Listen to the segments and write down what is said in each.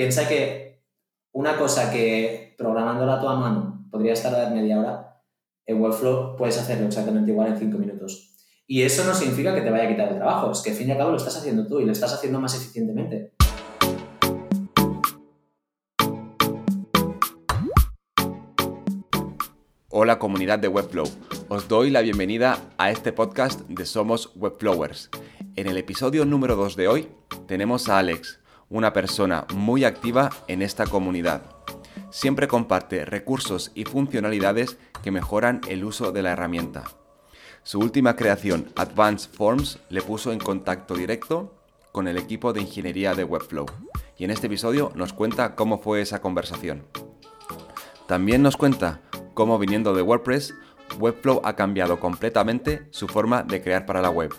piensa que una cosa que programándola a tu mano podría estar a media hora, en Webflow puedes hacerlo exactamente igual en cinco minutos. Y eso no significa que te vaya a quitar el trabajo, es que al fin y al cabo lo estás haciendo tú y lo estás haciendo más eficientemente. Hola comunidad de Webflow, os doy la bienvenida a este podcast de Somos Webflowers. En el episodio número 2 de hoy tenemos a Alex, una persona muy activa en esta comunidad. Siempre comparte recursos y funcionalidades que mejoran el uso de la herramienta. Su última creación, Advanced Forms, le puso en contacto directo con el equipo de ingeniería de Webflow. Y en este episodio nos cuenta cómo fue esa conversación. También nos cuenta cómo viniendo de WordPress, Webflow ha cambiado completamente su forma de crear para la web.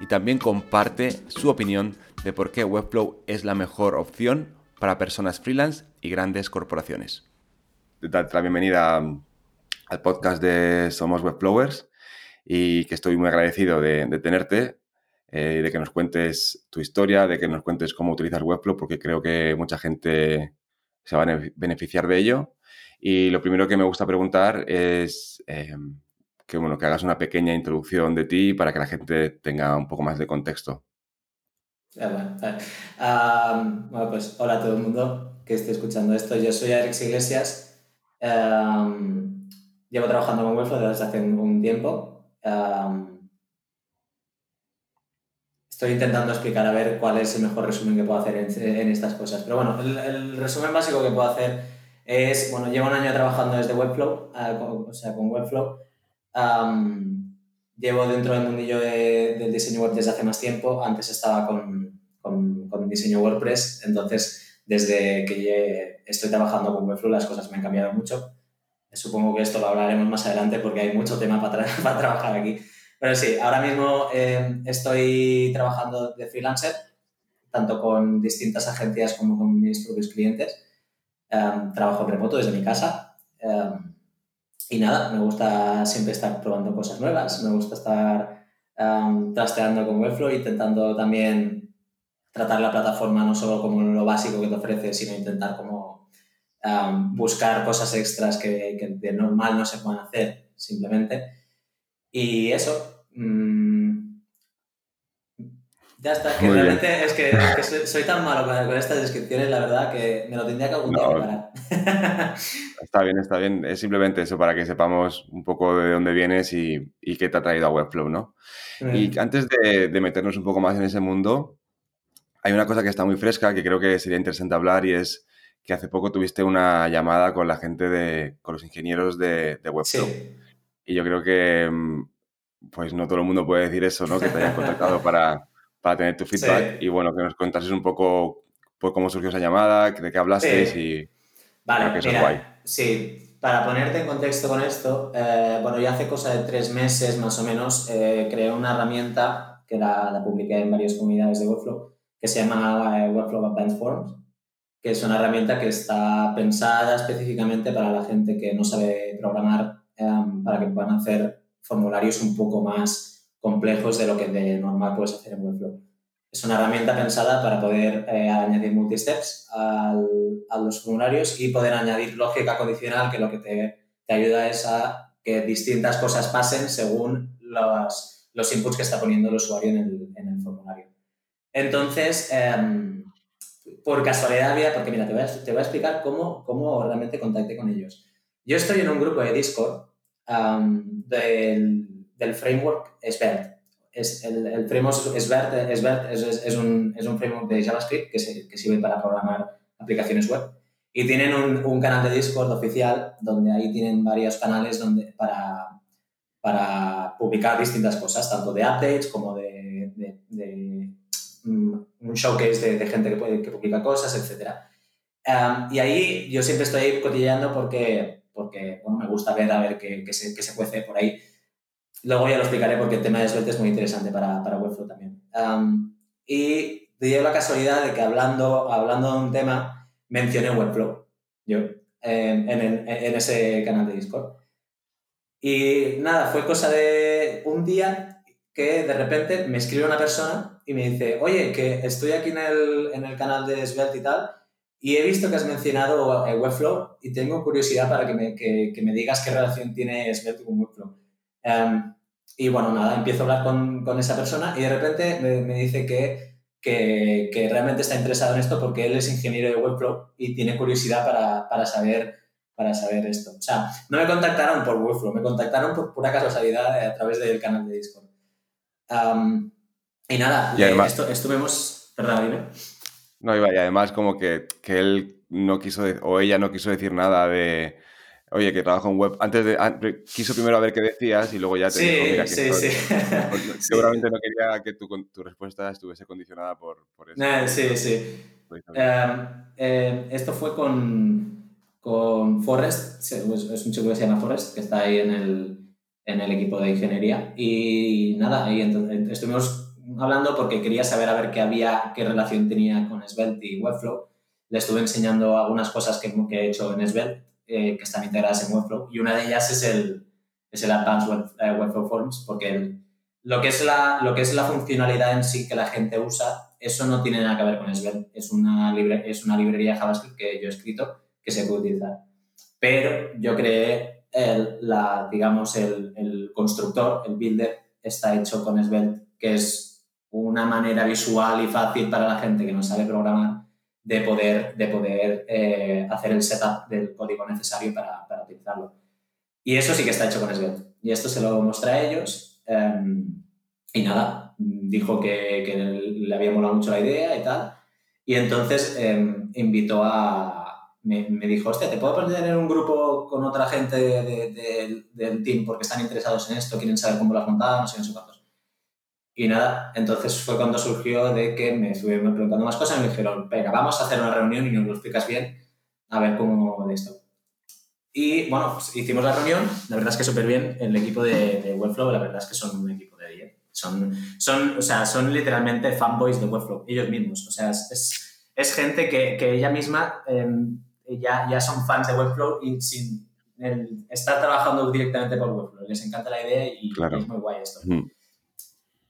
Y también comparte su opinión de por qué Webflow es la mejor opción para personas freelance y grandes corporaciones. Date la bienvenida al podcast de Somos Webflowers y que estoy muy agradecido de, tenerte, eh, de que nos cuentes tu historia, de que nos cuentes cómo utilizas Webflow, porque creo que mucha gente se va a beneficiar de ello. Y lo primero que me gusta preguntar es em, que, bueno, que hagas una pequeña introducción de ti para que la gente tenga un poco más de contexto. Bueno, pues hola a todo el mundo que esté escuchando esto. Yo soy Alex Iglesias. llevo trabajando con Webflow desde hace un tiempo estoy intentando explicar a ver cuál es el mejor resumen que puedo hacer en, estas cosas. Pero bueno, el, resumen básico que puedo hacer es, bueno, llevo un año trabajando desde Webflow, eh, o sea, con Webflow. Llevo dentro del mundillo del diseño web desde hace más tiempo. Antes estaba con, con, con diseño WordPress, entonces desde que estoy trabajando con Webflow las cosas me han cambiado mucho. Supongo que esto lo hablaremos más adelante porque hay mucho tema para, para trabajar aquí. Pero sí, ahora mismo eh, estoy trabajando de freelancer, tanto con distintas agencias como con mis propios clientes. Um, trabajo remoto desde mi casa. Um, y nada, me gusta siempre estar probando cosas nuevas, me gusta estar trasteando con Webflow, intentando también tratar la plataforma no solo como lo básico que te ofrece, sino intentar como buscar cosas extras que, que, de normal no se pueden hacer, simplemente. Y eso. Mm, ya está, que realmente es que, soy, tan malo con, estas descripciones, la verdad, que me lo tendría que apuntar Está bien, está bien. Es simplemente eso para que sepamos un poco de dónde vienes y, y qué te ha traído a Webflow, ¿no? Y antes de, de meternos un poco más en ese mundo, hay una cosa que está muy fresca que creo que sería interesante hablar y es que hace poco tuviste una llamada con la gente de, con los ingenieros de, de Webflow. Y yo creo que, mm, pues no todo el mundo puede decir eso, ¿no? Que te hayan contactado para, para tener tu feedback. Y bueno, que nos contases un poco pues, cómo surgió esa llamada, de qué hablaste y... Vale, mira, sí, para ponerte en contexto con esto, eh, bueno, ya hace cosa de tres meses más o menos eh, creé una herramienta que la, la publiqué en varias comunidades de Webflow, que se llama eh, Webflow Advanced Forms que es una herramienta que está pensada específicamente para la gente que no sabe programar, para que puedan hacer formularios un poco más complejos de lo que de normal puedes hacer en Webflow. Es una herramienta pensada para poder eh, añadir multisteps al, a los formularios y poder añadir lógica condicional, que lo que te, te ayuda es a que distintas cosas pasen según los, los inputs que está poniendo el usuario en el, en el formulario. Entonces, em, por casualidad vida, porque mira, te voy a, te voy a explicar cómo, cómo realmente contacté con ellos. Yo estoy en un grupo de Discord del, del, framework Svelte. Es el, el framework Svelte, es, es, un, es, un, framework de JavaScript que, que, sirve para programar aplicaciones web. Y tienen un, un, canal de Discord oficial donde ahí tienen varios canales donde, para, para publicar distintas cosas, tanto de updates como de, de Mm, un showcase de, gente que, puede, que publica cosas, etc. y ahí yo siempre estoy cotilleando porque, porque bueno, me gusta ver a ver qué, qué, se, qué se hacer por ahí. Luego ya lo explicaré porque el tema de suerte es muy interesante para, para Webflow también. y dio la casualidad de que hablando, hablando de un tema mencioné Webflow yo en, en, en ese canal de Discord. Y nada, fue cosa de un día que de repente me escribe una persona y me dice, oye, que estoy aquí en el, en el canal de Svelte y tal, Y he visto que has mencionado eh, Webflow y tengo curiosidad para que me, que, que me digas qué relación tiene Svelte con Webflow. Um, y bueno, nada, empiezo a hablar con, con esa persona y de repente me, me dice que, que, que, realmente está interesado en esto porque él es ingeniero de Webflow y tiene curiosidad para, para, saber, para saber esto. O sea, no me contactaron por Webflow, me contactaron por pura casualidad a través del canal de Discord. Um, y nada, y además, esto, estuvimos... Perdón, dime. No, y además como que, que él no quiso, o ella no quiso decir nada de, oye, que trabajo en web. Antes de, quiso primero a ver qué decías y luego ya te dijo, mira, que sí, sí. seguramente no quería que tu, tu, respuesta estuviese condicionada por, por eso. sí, sí. Um, eh, esto fue con, con Forrest, es un chico que se llama Forrest, que está ahí en el, en el equipo de ingeniería. Y nada, ahí entonces, estuvimos hablando porque quería saber a ver qué había, qué relación tenía con Svelte y Webflow. Le estuve enseñando algunas cosas que, que he hecho en Svelte eh, que están integradas en Webflow y una de ellas es el, es el Advanced Web, eh, Webflow Forms porque lo, que es la, lo que es la funcionalidad en sí que la gente usa, eso no tiene nada que ver con Svelte. Es una, libre, es una librería JavaScript que yo he escrito que se puede utilizar. Pero yo creé el, la, digamos, el, el constructor, el builder, está hecho con Svelte, que es una manera visual y fácil para la gente que no sabe programar de poder, de poder eh, hacer el setup del código necesario para, para, utilizarlo. Y eso sí que está hecho con Svelte. Y esto se lo mostré a ellos. Um, y nada, dijo que, que, le había molado mucho la idea y tal. Y entonces um, invitó a... Me, me, dijo, hostia, ¿te puedo poner en un grupo con otra gente de, de, de, del team porque están interesados en esto, quieren saber cómo lo has montado, no sé, no sé cuántos? Y nada, entonces fue cuando surgió de que me estuvieron preguntando más cosas y me dijeron, venga, vamos a hacer una reunión y nos lo explicas bien, a ver cómo de esto. Y bueno, pues hicimos la reunión, la verdad es que súper bien, el equipo de, de, Webflow, la verdad es que son un equipo de 10. Son, son, o sea, son literalmente fanboys de Webflow, ellos mismos. O sea, es, es gente que, que, ella misma eh, ya, ya son fans de Webflow y sin el, estar trabajando directamente por Webflow. Les encanta la idea y, claro. es muy guay esto. Mm.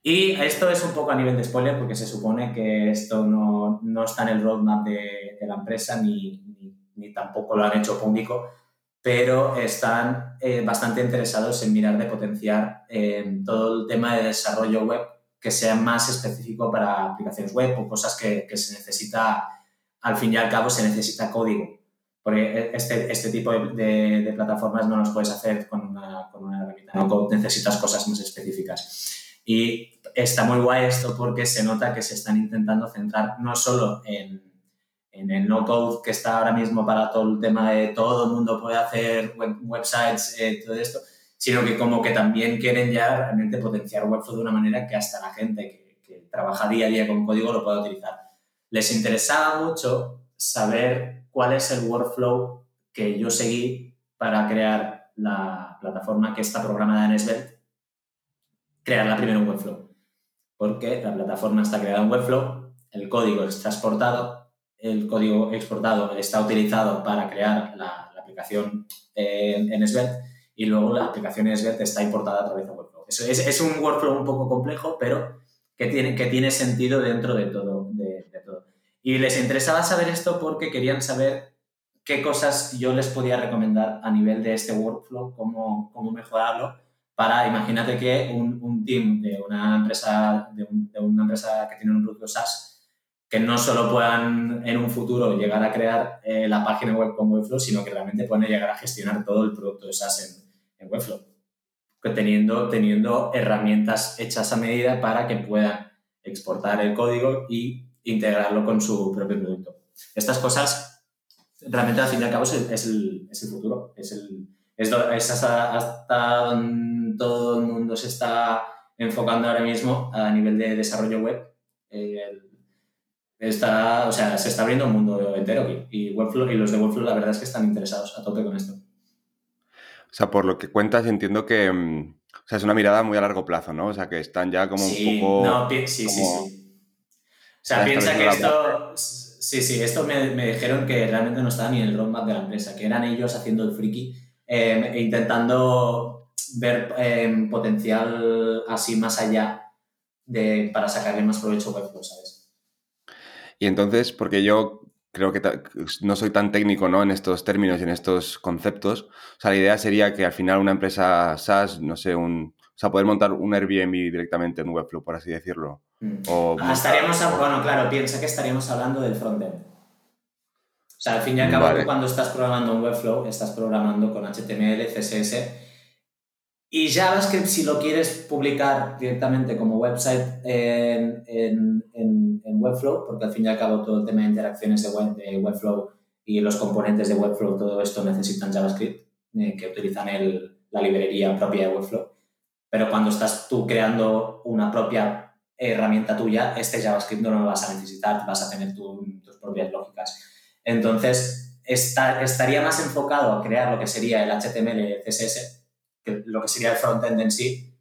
Y esto es un poco a nivel de spoiler porque se supone que esto no, no está en el roadmap de, de la empresa ni, ni, tampoco lo han hecho público, pero están eh, bastante interesados en mirar de potenciar eh, todo el tema de desarrollo web que sea más específico para aplicaciones web o cosas que, que se necesita, al fin y al cabo se necesita código. Porque este, este tipo de, de, plataformas no los puedes hacer con una, con una herramienta, necesitas cosas más específicas. Y está muy guay esto porque se nota que se están intentando centrar no solo en, en el no-code que está ahora mismo para todo el tema de todo el mundo puede hacer web, websites, eh, todo esto, sino que como que también quieren ya realmente potenciar Webflow de una manera que hasta la gente que, que trabaja día a día con código lo pueda utilizar. Les interesaba mucho saber cuál es el workflow que yo seguí para crear la plataforma que está programada en Svelte crearla primero en Webflow. Porque la plataforma está creada en Webflow, el código está exportado, el código exportado está utilizado para crear la, aplicación en, en Svelte y luego la aplicación en Svelte está importada a través de Webflow. Es, es, un workflow un poco complejo, pero que tiene, que tiene sentido dentro de todo, de todo. Y les interesaba saber esto porque querían saber qué cosas yo les podía recomendar a nivel de este workflow, cómo, cómo mejorarlo para, imagínate que un, un team de una, empresa, de, un, de, una empresa que tiene un producto SaaS que no solo puedan en un futuro llegar a crear eh, la página web con Webflow, sino que realmente pueden llegar a gestionar todo el producto de SaaS en, en Webflow, teniendo, teniendo herramientas hechas a medida para que puedan exportar el código y integrarlo con su propio producto. Estas cosas, realmente al fin y al cabo, el, es el, es el futuro, es, el, es, es hasta, hasta todo el mundo se está enfocando ahora mismo a nivel de desarrollo web. Eh, está, o sea, se está abriendo un mundo entero aquí. Y, Webflow, y los de Webflow la verdad es que están interesados a tope con esto. O sea, por lo que cuentas, entiendo que mm, o sea, es una mirada muy a largo plazo, ¿no? O sea, que están ya como sí, un poco... No, sí, sí, sí. O sea, piensa que esto... Sí, sí, esto me, me, dijeron que realmente no estaba ni en el roadmap de la empresa, que eran ellos haciendo el friki eh, intentando ver eh, potencial así más allá de, para sacarle más provecho Webflow, ¿sabes? Y entonces, porque yo creo que no soy tan técnico ¿no? en estos términos y en estos conceptos. O sea, la idea sería que al final una empresa SaaS, no sé, un, o sea, poder montar un Airbnb directamente en Webflow, por así decirlo. Mm. O, ah, estaríamos, bueno, claro, piensa que estaríamos hablando del frontend. O sea, al fin y al cabo, cuando estás programando un Webflow, estás programando con HTML, CSS y JavaScript, si lo quieres publicar directamente como website en, en, en, Webflow, porque al fin y al cabo todo el tema de interacciones de, web, de Webflow y los componentes de Webflow, todo esto necesitan JavaScript, eh, que utilizan el, la librería propia de Webflow. Pero cuando estás tú creando una propia herramienta tuya, este JavaScript no lo vas a necesitar, vas a tener tus propias lógicas. Entonces, estaría más enfocado a crear lo que sería el HTML CSS lo que sería el frontend en sí,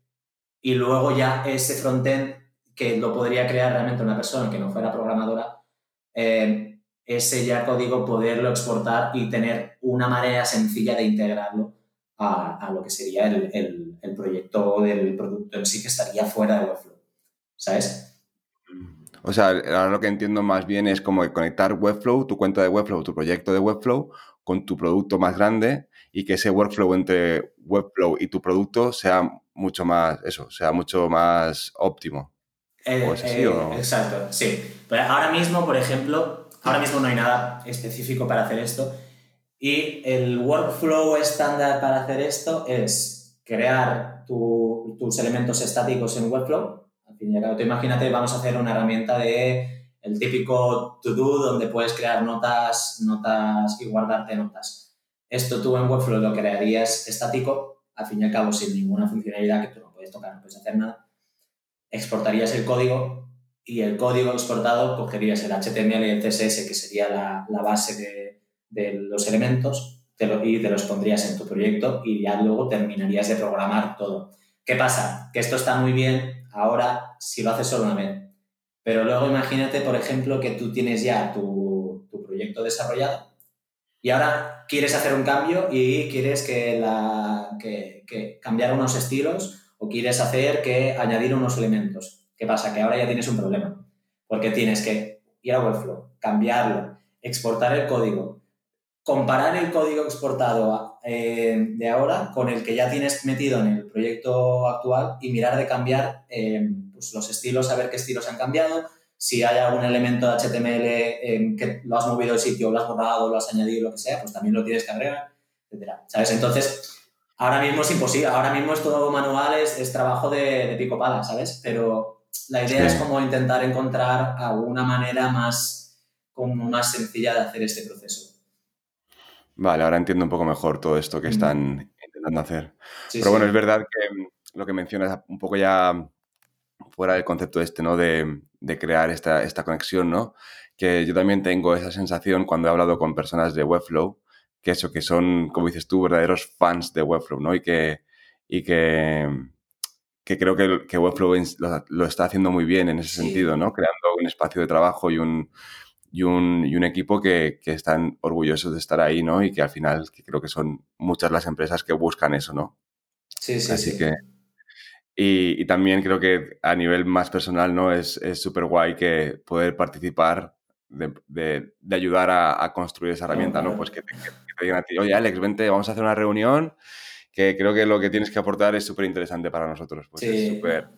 y luego ya ese frontend que lo podría crear realmente una persona que no fuera programadora, eh, ese ya código poderlo exportar y tener una manera sencilla de integrarlo a, lo que sería el, el, proyecto del producto en sí que estaría fuera de Webflow. ¿Sabes? O sea, ahora lo que entiendo más bien es como conectar Webflow, tu cuenta de Webflow, tu proyecto de Webflow, con tu producto más grande y que ese workflow entre Webflow y tu producto sea mucho más, eso, sea mucho más óptimo. Eh, eh, exacto, sí. Pero ahora mismo, por ejemplo, ahora mismo no hay nada específico para hacer esto y el workflow estándar para hacer esto es crear tus elementos estáticos en Webflow. Imagínate, vamos a hacer una herramienta de el típico to-do donde puedes crear notas, notas y guardarte notas esto tú en Webflow lo crearías estático, al fin y al cabo sin ninguna funcionalidad que tú no puedes tocar, no puedes hacer nada. Exportarías el código y el código exportado cogerías el HTML y el CSS, que sería la, la base de, de, los elementos, y te los pondrías en tu proyecto y ya luego terminarías de programar todo. ¿Qué pasa? Que esto está muy bien ahora si lo haces solo una vez. Pero luego imagínate, por ejemplo, que tú tienes ya tu, proyecto desarrollado y ahora quieres hacer un cambio y quieres que, cambiar unos estilos o quieres hacer que añadir unos elementos. ¿Qué pasa? Que ahora ya tienes un problema. Porque tienes que ir a Webflow, cambiarlo, exportar el código, comparar el código exportado eh, de ahora con el que ya tienes metido en el proyecto actual y mirar de cambiar eh, pues los estilos, a ver qué estilos han cambiado, si hay algún elemento de HTML que lo has movido de sitio, lo has borrado, lo has añadido, lo que sea, pues también lo tienes que agregar, etcétera. ¿Sabes? Entonces, ahora mismo es imposible, ahora mismo es todo manual, es, trabajo de, pico pala, ¿sabes? Pero la idea es como intentar encontrar alguna manera más, como más sencilla de hacer este proceso. Vale, ahora entiendo un poco mejor todo esto que están intentando hacer. Pero bueno, es verdad que lo que mencionas un poco ya fuera del concepto este, ¿no? De, de crear esta, esta, conexión, ¿no? Que yo también tengo esa sensación cuando he hablado con personas de Webflow, que eso, que son, como dices tú, verdaderos fans de Webflow, ¿no? Y que, y que, que creo que, que Webflow lo, está haciendo muy bien en ese sentido, ¿no? Creando un espacio de trabajo y un, y un, y un equipo que, que, están orgullosos de estar ahí, ¿no? Y que al final que creo que son muchas las empresas que buscan eso, ¿no? Sí, sí. Así que y, también creo que a nivel más personal, ¿no? Es súper guay que poder participar de, de, ayudar a, a, construir esa herramienta, ¿no? Pues que te, digan a ti, oye, Alex, vente, vamos a hacer una reunión, que creo que lo que tienes que aportar es súper interesante para nosotros. Pues sí. es súper...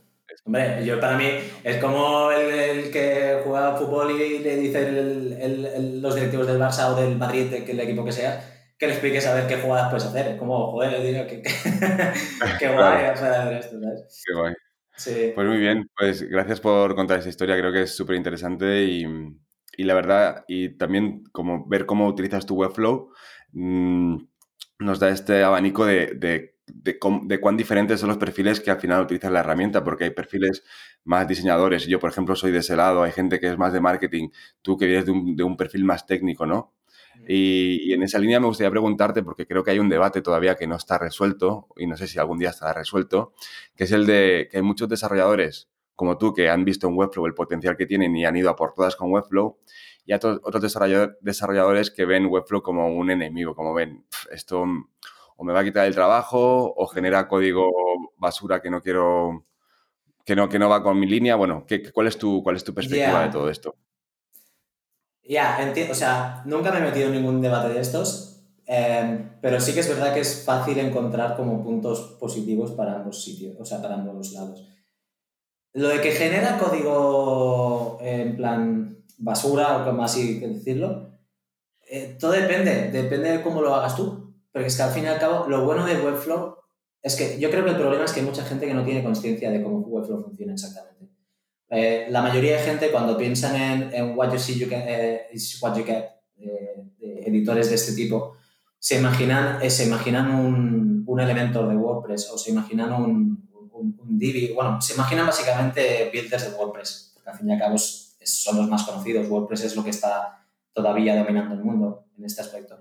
Hombre, yo para mí es como el, el que juega fútbol y le dice el, los directivos del Barça o del Madrid, que el equipo que sea, que le expliques a ver qué jugadas puedes hacer. Es como, joder, digo, que, qué guay hacer esto, ¿sabes? Qué guay. Sí. Pues muy bien, pues gracias por contar esa historia, creo que es súper interesante y, y, la verdad, y también como ver cómo utilizas tu Webflow mmm, nos da este abanico de, de, de, de, cuán diferentes son los perfiles que al final utilizan la herramienta, porque hay perfiles más diseñadores. Yo, por ejemplo, soy de ese lado, hay gente que es más de marketing, tú que vienes de un, de un perfil más técnico, ¿no? Y, en esa línea me gustaría preguntarte, porque creo que hay un debate todavía que no está resuelto, y no sé si algún día estará resuelto, que es el de que hay muchos desarrolladores como tú que han visto en Webflow el potencial que tienen y han ido a por todas con Webflow, y hay otros desarrolladores que ven Webflow como un enemigo, como ven, esto o me va a quitar el trabajo o genera código basura que no quiero, que no, que no va con mi línea. Bueno, ¿qué, cuál, es tu, ¿cuál es tu perspectiva de todo esto? Ya, entiendo, o sea, nunca me he metido en ningún debate de estos, em, pero sí que es verdad que es fácil encontrar como puntos positivos para ambos sitios, o sea, para ambos lados. Lo de que genera código en plan basura, o como así que decirlo, eh, todo depende, depende de cómo lo hagas tú. Porque es que al fin y al cabo, lo bueno de Webflow es que yo creo que el problema es que hay mucha gente que no tiene conciencia de cómo Webflow funciona exactamente. Eh, la mayoría de gente cuando piensan en, en what you see you eh, is what you get, de editores de este tipo, se imaginan, eh, se imaginan un, un, elemento de WordPress o se imaginan un, un, un, Divi, bueno, se imaginan básicamente builders de WordPress, porque al fin y al cabo son los más conocidos, WordPress es lo que está todavía dominando el mundo en este aspecto.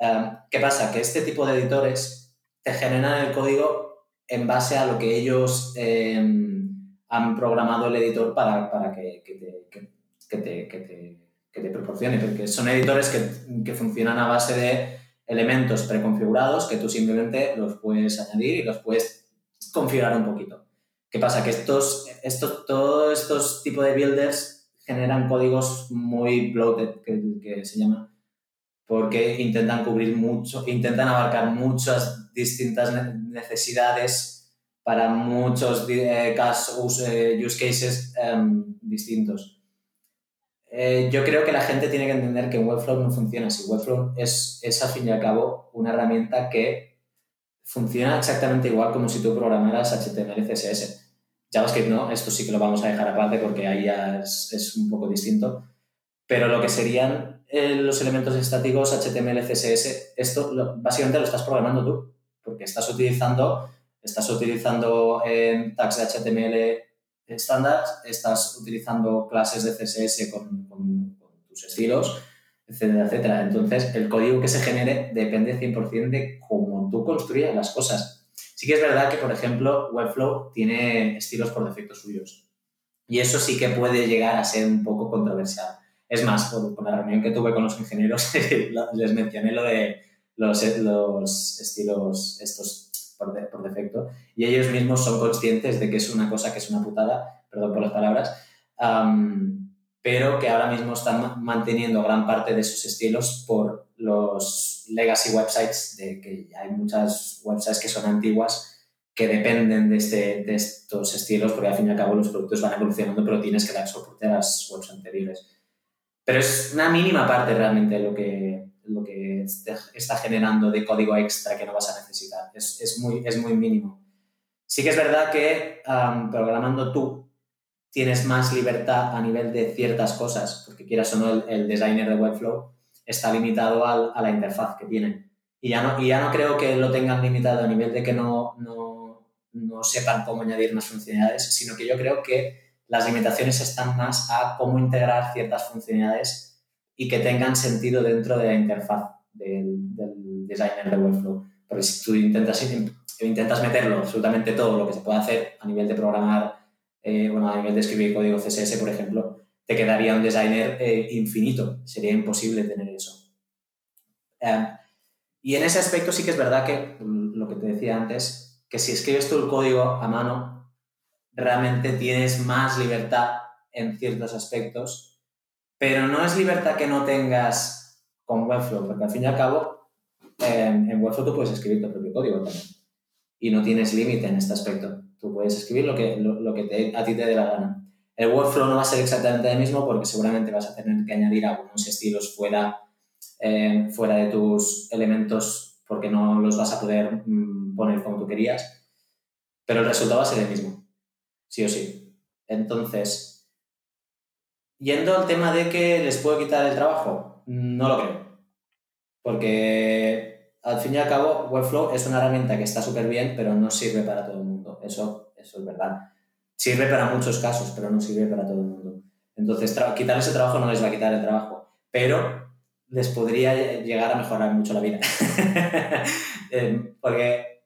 Mm. ¿Qué pasa? Que este tipo de editores te generan el código en base a lo que ellos han programado el editor para, para que, que, te, que, te, te, te, proporcione, porque son editores que, funcionan a base de elementos preconfigurados que tú simplemente los puedes añadir y los puedes configurar un poquito. ¿Qué pasa? Que estos, estos, todos estos tipos de builders generan códigos muy bloated, que, que se llama, porque intentan cubrir mucho, intentan abarcar muchas distintas necesidades para muchos eh, casos, eh, use cases em, distintos. Eh, yo creo que la gente tiene que entender que Webflow no funciona así. Webflow es, es, al fin y al cabo, una herramienta que funciona exactamente igual como si tú programaras HTML y CSS. JavaScript no, esto sí que lo vamos a dejar aparte porque ahí ya es, es un poco distinto. Pero lo que serían los elementos estáticos HTML, CSS, esto básicamente lo estás programando tú, porque estás utilizando estás utilizando eh, tags de HTML estándar, estás utilizando clases de CSS con, con, tus estilos, etcétera, etcétera. Entonces, el código que se genere depende 100% de cómo tú construyas las cosas. Sí que es verdad que, por ejemplo, Webflow tiene estilos por defecto suyos. Y eso sí que puede llegar a ser un poco controversial. Es más, con la reunión que tuve con los ingenieros, les mencioné lo de los, los estilos estos por, defecto, y ellos mismos son conscientes de que es una cosa que es una putada, perdón por las palabras, pero que ahora mismo están manteniendo gran parte de sus estilos por los legacy websites, de que hay muchas websites que son antiguas que dependen de, este, de estos estilos, porque al fin y al cabo los productos van evolucionando, pero tienes que dar soporte a las webs anteriores. Pero es una mínima parte realmente lo que, lo que está generando de código extra que no vas a necesitar. Es, es muy, es muy mínimo. Sí que es verdad que programando tú tienes más libertad a nivel de ciertas cosas, porque quieras o no, el, designer de Webflow está limitado al, a la interfaz que tiene. Y ya, no, y ya no creo que lo tengan limitado a nivel de que no, no, no sepan cómo añadir más funcionalidades, sino que yo creo que las limitaciones están más a cómo integrar ciertas funcionalidades y que tengan sentido dentro de la interfaz del, del designer de Webflow. Porque si tú intentas, intentas meterlo absolutamente todo lo que se puede hacer a nivel de programar, eh, bueno, a nivel de escribir código CSS, por ejemplo, te quedaría un designer eh, infinito. Sería imposible tener eso. Eh, y en ese aspecto sí que es verdad que mm, lo que te decía antes, que si escribes tú el código a mano, realmente tienes más libertad en ciertos aspectos pero no es libertad que no tengas con Webflow, porque al fin y al cabo, en Webflow tú puedes escribir tu propio código también. Y no tienes límite en este aspecto. Tú puedes escribir lo que, lo, que a ti te dé la gana. El Webflow no va a ser exactamente el mismo porque seguramente vas a tener que añadir algunos estilos fuera, eh, fuera de tus elementos porque no los vas a poder mm, poner como tú querías. Pero el resultado va a ser el mismo, sí o sí. Entonces, Yendo al tema de que les puedo quitar el trabajo, no lo creo. Porque al fin y al cabo, Webflow es una herramienta que está súper bien, pero no sirve para todo el mundo. Eso, eso es verdad. Sirve para muchos casos, pero no sirve para todo el mundo. Entonces, quitar ese trabajo no les va a quitar el trabajo, pero les podría llegar a mejorar mucho la vida. Eh, porque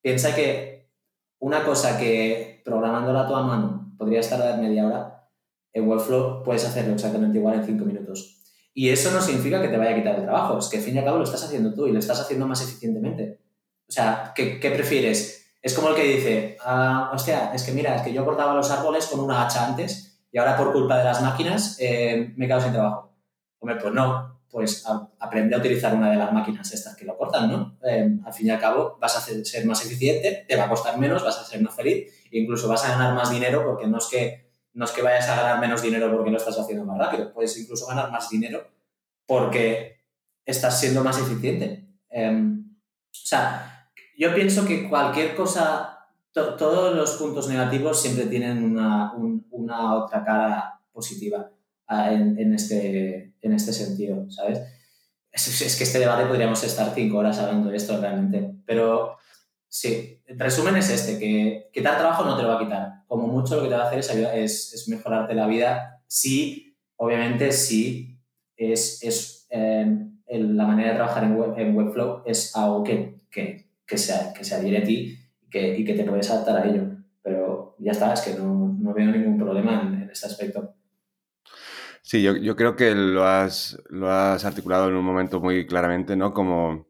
piensa que una cosa que programándola a tu mano podría estar a media hora, en Webflow puedes hacerlo exactamente igual en cinco minutos. Y eso no significa que te vaya a quitar el trabajo, es que al fin y al cabo lo estás haciendo tú y lo estás haciendo más eficientemente. O sea, ¿qué, prefieres? Es como el que dice, ah, hostia, es que mira, es que yo cortaba los árboles con una hacha antes y ahora por culpa de las máquinas eh, me he quedado sin trabajo. Hombre, pues no, pues aprende a utilizar una de las máquinas estas que lo cortan, ¿no? Em, al fin y al cabo vas a ser más eficiente, te va a costar menos, vas a ser más feliz, incluso vas a ganar más dinero porque no es que, no es que vayas a ganar menos dinero porque lo estás haciendo más rápido, puedes incluso ganar más dinero porque estás siendo más eficiente. Em, o sea, yo pienso que cualquier cosa, todos los puntos negativos siempre tienen una, una otra cara positiva en, en, este, en este sentido, ¿sabes? Es, es, que este debate podríamos estar cinco horas hablando de esto realmente, pero sí, el resumen es este, que quitar trabajo no te lo va a quitar. Como mucho lo que te va a hacer es, es, es mejorarte la vida si, obviamente, si es, es em, la manera de trabajar en, en Webflow es algo que, que, que, se, que se adhiere a ti y que, y que te puedes adaptar a ello. Pero ya está, es que no, no veo ningún problema en, este aspecto. Sí, yo, yo, creo que lo has, lo has articulado en un momento muy claramente, ¿no? Como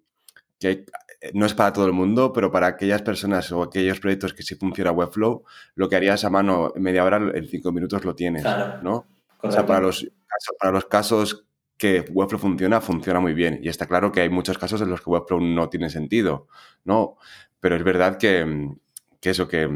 que no es para todo el mundo, pero para aquellas personas o aquellos proyectos que sí funciona Webflow, lo que harías a mano media hora, en cinco minutos lo tienes, claro. ¿no? O sea, para los, para los casos que Webflow funciona, funciona muy bien. Y está claro que hay muchos casos en los que Webflow no tiene sentido, ¿no? Pero es verdad que, que eso, que,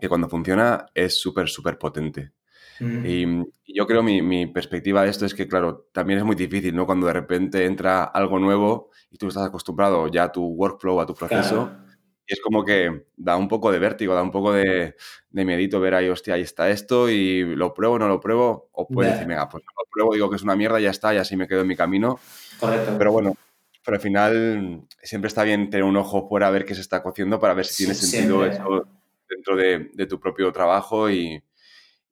que cuando funciona es súper, súper potente. Y, yo creo mi, mi perspectiva de esto es que, claro, también es muy difícil, ¿no? Cuando de repente entra algo nuevo y tú estás acostumbrado ya a tu workflow, a tu proceso, claro. y es como que da un poco de vértigo, da un poco de, de miedito ver ahí, hostia, ahí está esto y lo pruebo, no lo pruebo, o puedes yeah. decir, venga, pues no lo pruebo, digo que es una mierda, ya está, y así me quedo en mi camino. Correcto. Pero bueno, pero al final siempre está bien tener un ojo fuera a ver qué se está cociendo para ver si tiene sí, sentido siempre. eso dentro de, de, tu propio trabajo y,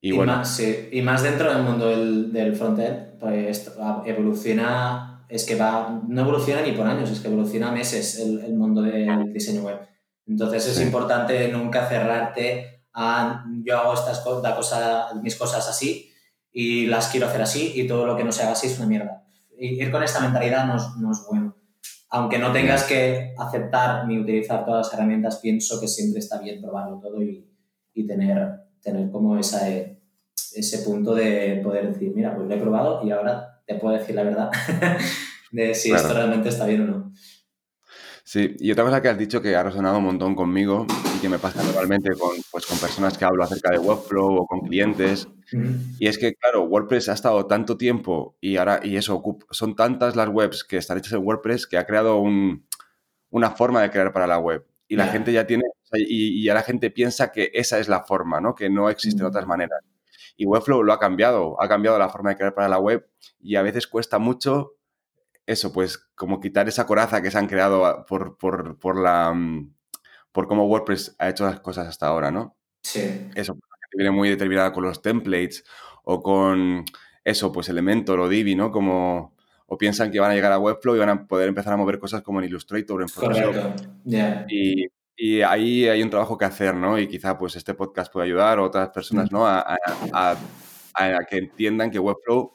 y, y, bueno. más, sí. y más dentro del mundo del, del frontend, pues evoluciona, es que va, no evoluciona ni por años, es que evoluciona meses el, el mundo del diseño web. Entonces es sí. importante nunca cerrarte a yo hago estas la cosa, mis cosas así y las quiero hacer así y todo lo que no se haga así es una mierda. Ir con esta mentalidad no es, no es bueno. Aunque no tengas que aceptar ni utilizar todas las herramientas, pienso que siempre está bien probarlo todo y, y tener tener como esa, eh, ese punto de poder decir, mira, pues lo he probado y ahora te puedo decir la verdad de si claro. esto realmente está bien o no. Sí, y otra cosa que has dicho que ha resonado un montón conmigo y que me pasa normalmente con, pues, con personas que hablo acerca de Webflow o con clientes, uh -huh. y es que, claro, WordPress ha estado tanto tiempo y ahora, y eso, son tantas las webs que están hechas en WordPress que ha creado un, una forma de crear para la web. Y la yeah. gente ya tiene, y, y, ya la gente piensa que esa es la forma, ¿no? Que no existen mm. otras maneras. Y Webflow lo ha cambiado, ha cambiado la forma de crear para la web y a veces cuesta mucho eso, pues como quitar esa coraza que se han creado por, por, por la mm, por cómo WordPress ha hecho las cosas hasta ahora, ¿no? Sí. Eso, viene muy determinada con los templates o con eso, pues Elementor o Divi, ¿no? Como, o piensan que van a llegar a Webflow y van a poder empezar a mover cosas como en Illustrator o en Photoshop. Correcto. Yeah. Y, y, ahí hay un trabajo que hacer, ¿no? Y quizá pues este podcast puede ayudar a otras personas, ¿no? A, a, a, a, que entiendan que Webflow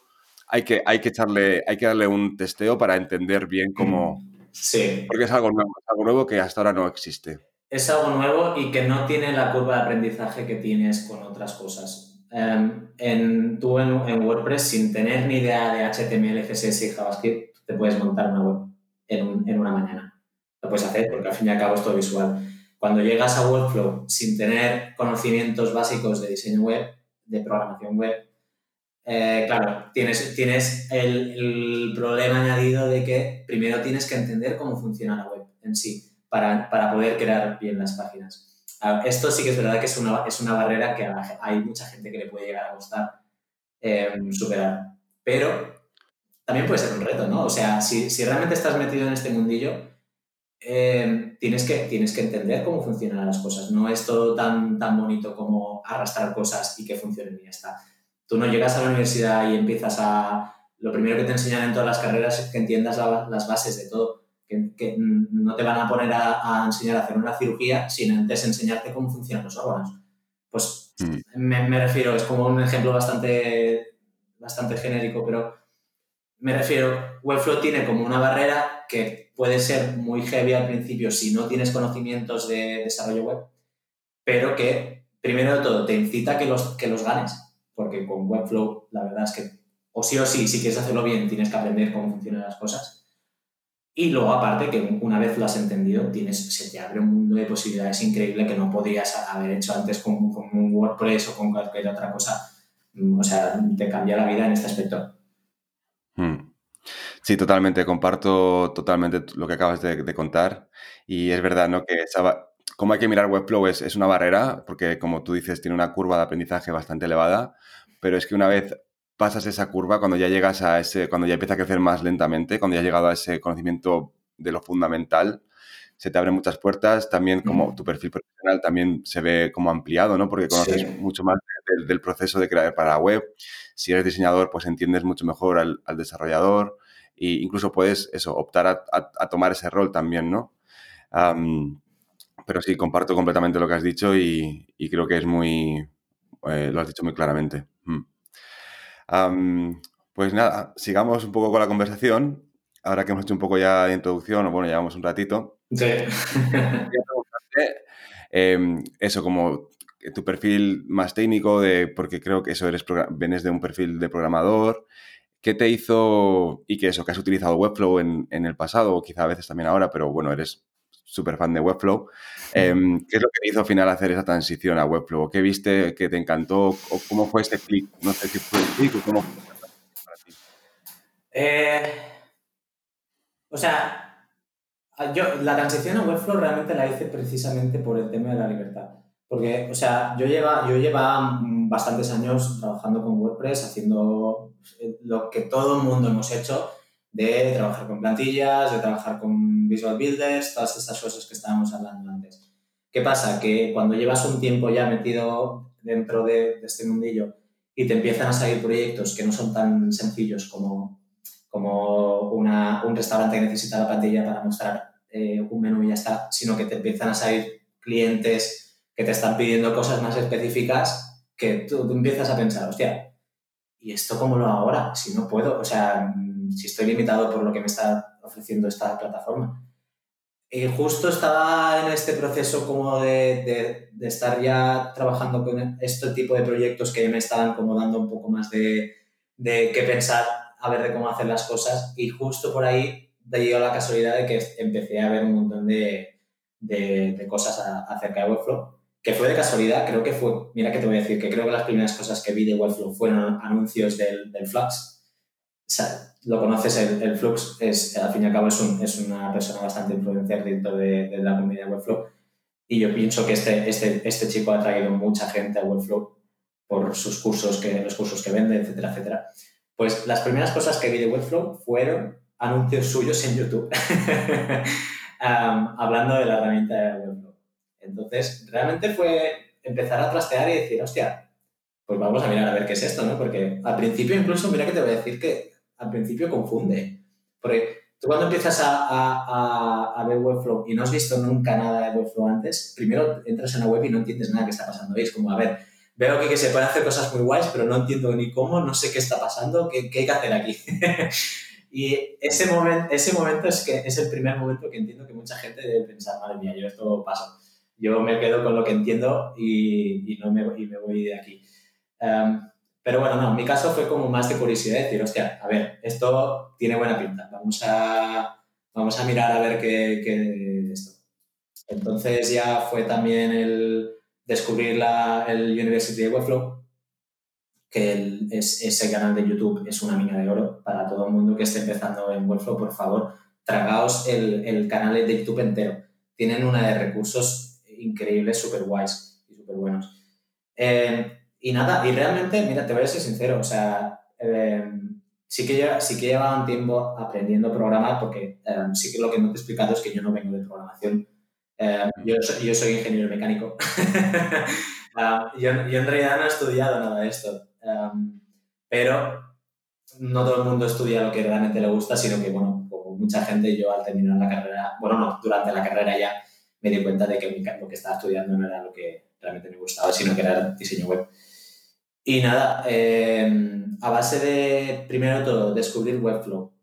hay que, hay que echarle, hay que darle un testeo para entender bien cómo... Sí. Porque es algo nuevo, es algo nuevo que hasta ahora no existe. Es algo nuevo y que no tiene la curva de aprendizaje que tienes con otras cosas. Um, en, tú en, en, WordPress, sin tener ni idea de HTML, CSS y JavaScript, te puedes montar una web en, un, en, una mañana. Lo puedes hacer porque al fin y al cabo es todo visual. Cuando llegas a Workflow sin tener conocimientos básicos de diseño web, de programación web, eh, claro, tienes, tienes el, el, problema añadido de que primero tienes que entender cómo funciona la web en sí para, para poder crear bien las páginas. Esto sí que es verdad que es una, es una barrera que hay mucha gente que le puede llegar a costar eh, superar. Pero también puede ser un reto, ¿no? O sea, si, si realmente estás metido en este mundillo, eh, tienes, que, tienes que entender cómo funcionan las cosas. No es todo tan, tan bonito como arrastrar cosas y que funcionen y ya está. Tú no llegas a la universidad y empiezas a... Lo primero que te enseñan en todas las carreras es que entiendas la, las bases de todo que, que, no te van a poner a, a, enseñar a hacer una cirugía sin antes enseñarte cómo funcionan los órganos. Pues mm. me, me, refiero, es como un ejemplo bastante, bastante genérico, pero me refiero, Webflow tiene como una barrera que puede ser muy heavy al principio si no tienes conocimientos de desarrollo web, pero que primero de todo te incita a que los, que los ganes, porque con Webflow la verdad es que o sí o sí, si quieres hacerlo bien, tienes que aprender cómo funcionan las cosas. Y luego, aparte, que una vez lo has entendido, tienes, se te abre un mundo de posibilidades increíble que no podías haber hecho antes con, con un WordPress o con cualquier otra cosa. O sea, te cambia la vida en este aspecto. Hmm. Sí, totalmente, comparto totalmente lo que acabas de, contar. Y es verdad, ¿no? Que como hay que mirar Webflow es, es, una barrera, porque como tú dices, tiene una curva de aprendizaje bastante elevada, pero es que una vez pasas esa curva, cuando ya llegas a ese, cuando ya empieza a crecer más lentamente, cuando ya has llegado a ese conocimiento de lo fundamental, se te abren muchas puertas, también como tu perfil profesional también se ve como ampliado, ¿no? Porque conoces mucho más del, proceso de crear para la web. Si eres diseñador, pues entiendes mucho mejor al, desarrollador e incluso puedes eso, optar a, tomar ese rol también, ¿no? pero sí, comparto completamente lo que has dicho y, creo que es muy, eh, lo has dicho muy claramente. Pues nada, sigamos un poco con la conversación. Ahora que hemos hecho un poco ya de introducción, o bueno, llevamos un ratito. Sí. Em, eso, como tu perfil más técnico, de, porque creo que eso eres vienes de un perfil de programador. ¿Qué te hizo y que eso, que has utilizado Webflow en, en el pasado, o quizá a veces también ahora, pero bueno, eres súper fan de Webflow. Em, ¿Qué es lo que te hizo al final hacer esa transición a Webflow? ¿Qué viste que te encantó? ¿O ¿Cómo fue ese clic? No sé si fue el clic o cómo fue para ti. Eh, o sea, yo la transición a Webflow realmente la hice precisamente por el tema de la libertad. Porque, o sea, yo, lleva, yo llevaba bastantes años trabajando con WordPress, haciendo lo que todo el mundo hemos hecho, de trabajar con plantillas, de trabajar con Visual Builders, todas esas cosas que estábamos hablando antes. ¿Qué pasa? Que cuando llevas un tiempo ya metido dentro de, este mundillo y te empiezan a salir proyectos que no son tan sencillos como, como una, un restaurante que necesita la plantilla para mostrar eh, un menú y ya está, sino que te empiezan a salir clientes que te están pidiendo cosas más específicas que tú, tú empiezas a pensar, hostia, ¿y esto cómo lo hago ahora? Si no puedo, o sea, si estoy limitado por lo que me está ofreciendo esta plataforma. Y justo estaba en este proceso como de, de, estar ya trabajando con este tipo de proyectos que me estaban como dando un poco más de, de qué pensar, a ver de cómo hacer las cosas. Y justo por ahí dio la casualidad de que empecé a ver un montón de, de cosas acerca de Webflow, que fue de casualidad, creo que fue, mira que te voy a decir, que creo que las primeras cosas que vi de Webflow fueron anuncios del, del Flux. O sea, lo conoces, el, Flux es, al fin y al cabo, es, un, es una persona bastante influencial dentro de, de, la comunidad Webflow. Y yo pienso que este, este, este chico ha traído mucha gente a Webflow por sus cursos, que, los cursos que vende, etcétera, etcétera. Pues las primeras cosas que vi de Webflow fueron anuncios suyos en YouTube, hablando de la herramienta de Webflow. Entonces, realmente fue empezar a trastear y decir, hostia, pues vamos a mirar a ver qué es esto, ¿no? Porque al principio incluso, mira que te voy a decir que al principio confunde. Porque tú cuando empiezas a, a, a, ver Webflow y no has visto nunca nada de Webflow antes, primero entras en la web y no entiendes nada que está pasando. Es como, a ver, veo que, que, se pueden hacer cosas muy guays, pero no entiendo ni cómo, no sé qué está pasando, qué, qué hay que hacer aquí. y ese, momento ese momento es, que es el primer momento que entiendo que mucha gente debe pensar, madre mía, yo esto paso. Yo me quedo con lo que entiendo y, y no me, y me voy de aquí. Um, pero bueno, no, en mi caso fue como más de curiosidad, decir, hostia, a ver, esto tiene buena pinta, vamos a, vamos a mirar a ver qué, qué esto. Entonces ya fue también el descubrir la, el University de Webflow, que es, ese canal de YouTube es una mina de oro para todo el mundo que esté empezando en Webflow, por favor, tragaos el, el canal de YouTube entero. Tienen una de recursos increíbles, súper guays y súper buenos. Eh, y nada, y realmente, mira, te voy a ser sincero, o sea, em, sí, que lleva, sí que lleva un tiempo aprendiendo a programar porque em, sí que lo que no te he explicado es que yo no vengo de programación. Em, yo, soy, yo, soy, ingeniero mecánico. Ah, yo, yo, en realidad no he estudiado nada de esto, pero no todo el mundo estudia lo que realmente le gusta, sino que, bueno, como mucha gente, yo al terminar la carrera, bueno, no, durante la carrera ya me di cuenta de que lo que estaba estudiando no era lo que realmente me gustaba, sino que era diseño web. Y nada, eh, a base de, primero todo, descubrir Webflow.